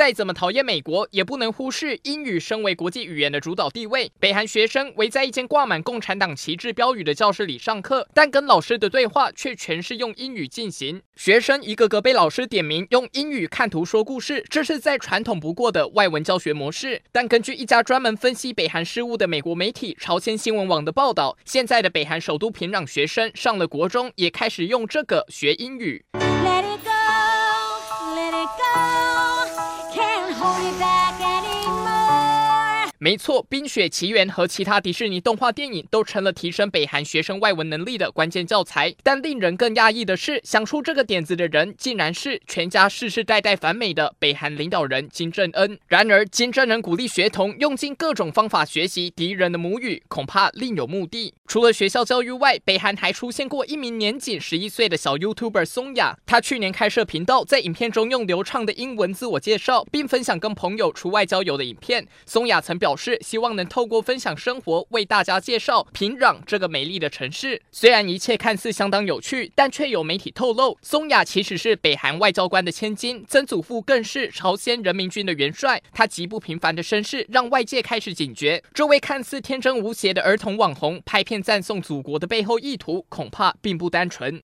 再怎么讨厌美国，也不能忽视英语身为国际语言的主导地位。北韩学生围在一间挂满共产党旗帜标语的教室里上课，但跟老师的对话却全是用英语进行。学生一个个被老师点名用英语看图说故事，这是再传统不过的外文教学模式。但根据一家专门分析北韩事务的美国媒体朝鲜新闻网的报道，现在的北韩首都平壤学生上了国中，也开始用这个学英语。be back 没错，《冰雪奇缘》和其他迪士尼动画电影都成了提升北韩学生外文能力的关键教材。但令人更讶异的是，想出这个点子的人竟然是全家世世代代反美的北韩领导人金正恩。然而，金正恩鼓励学童用尽各种方法学习敌人的母语，恐怕另有目的。除了学校教育外，北韩还出现过一名年仅十一岁的小 YouTuber 松雅。他去年开设频道，在影片中用流畅的英文自我介绍，并分享跟朋友出外郊游的影片。松雅曾表。表示希望能透过分享生活，为大家介绍平壤这个美丽的城市。虽然一切看似相当有趣，但却有媒体透露，松雅其实是北韩外交官的千金，曾祖父更是朝鲜人民军的元帅。他极不平凡的身世，让外界开始警觉，这位看似天真无邪的儿童网红，拍片赞颂祖国的背后意图，恐怕并不单纯。